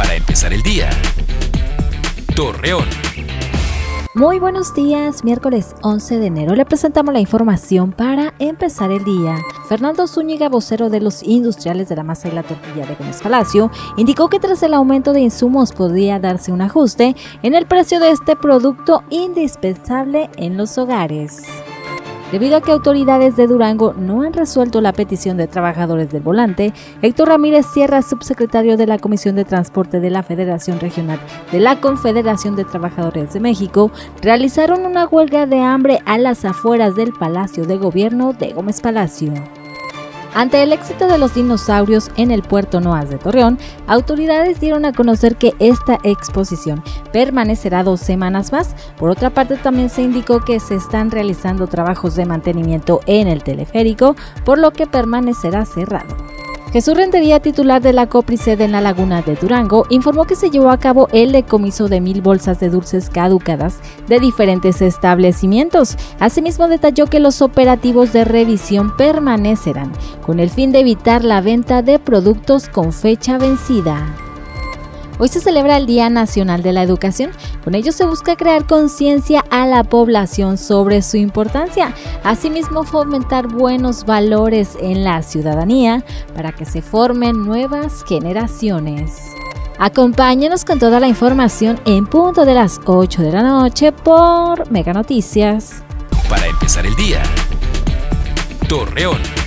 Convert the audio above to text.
para empezar el día. Torreón. Muy buenos días, miércoles 11 de enero le presentamos la información para empezar el día. Fernando Zúñiga, vocero de los industriales de la masa y la tortilla de Gómez Palacio, indicó que tras el aumento de insumos podría darse un ajuste en el precio de este producto indispensable en los hogares. Debido a que autoridades de Durango no han resuelto la petición de trabajadores del volante, Héctor Ramírez Sierra, subsecretario de la Comisión de Transporte de la Federación Regional de la Confederación de Trabajadores de México, realizaron una huelga de hambre a las afueras del Palacio de Gobierno de Gómez Palacio. Ante el éxito de los dinosaurios en el puerto Noas de Torreón, autoridades dieron a conocer que esta exposición permanecerá dos semanas más. Por otra parte, también se indicó que se están realizando trabajos de mantenimiento en el teleférico, por lo que permanecerá cerrado. Jesús Rentería, titular de la Coprised en la Laguna de Durango, informó que se llevó a cabo el decomiso de mil bolsas de dulces caducadas de diferentes establecimientos. Asimismo, detalló que los operativos de revisión permanecerán con el fin de evitar la venta de productos con fecha vencida. Hoy se celebra el Día Nacional de la Educación. Con ello se busca crear conciencia a la población sobre su importancia. Asimismo, fomentar buenos valores en la ciudadanía para que se formen nuevas generaciones. Acompáñenos con toda la información en punto de las 8 de la noche por Mega Noticias. Para empezar el día. Torreón.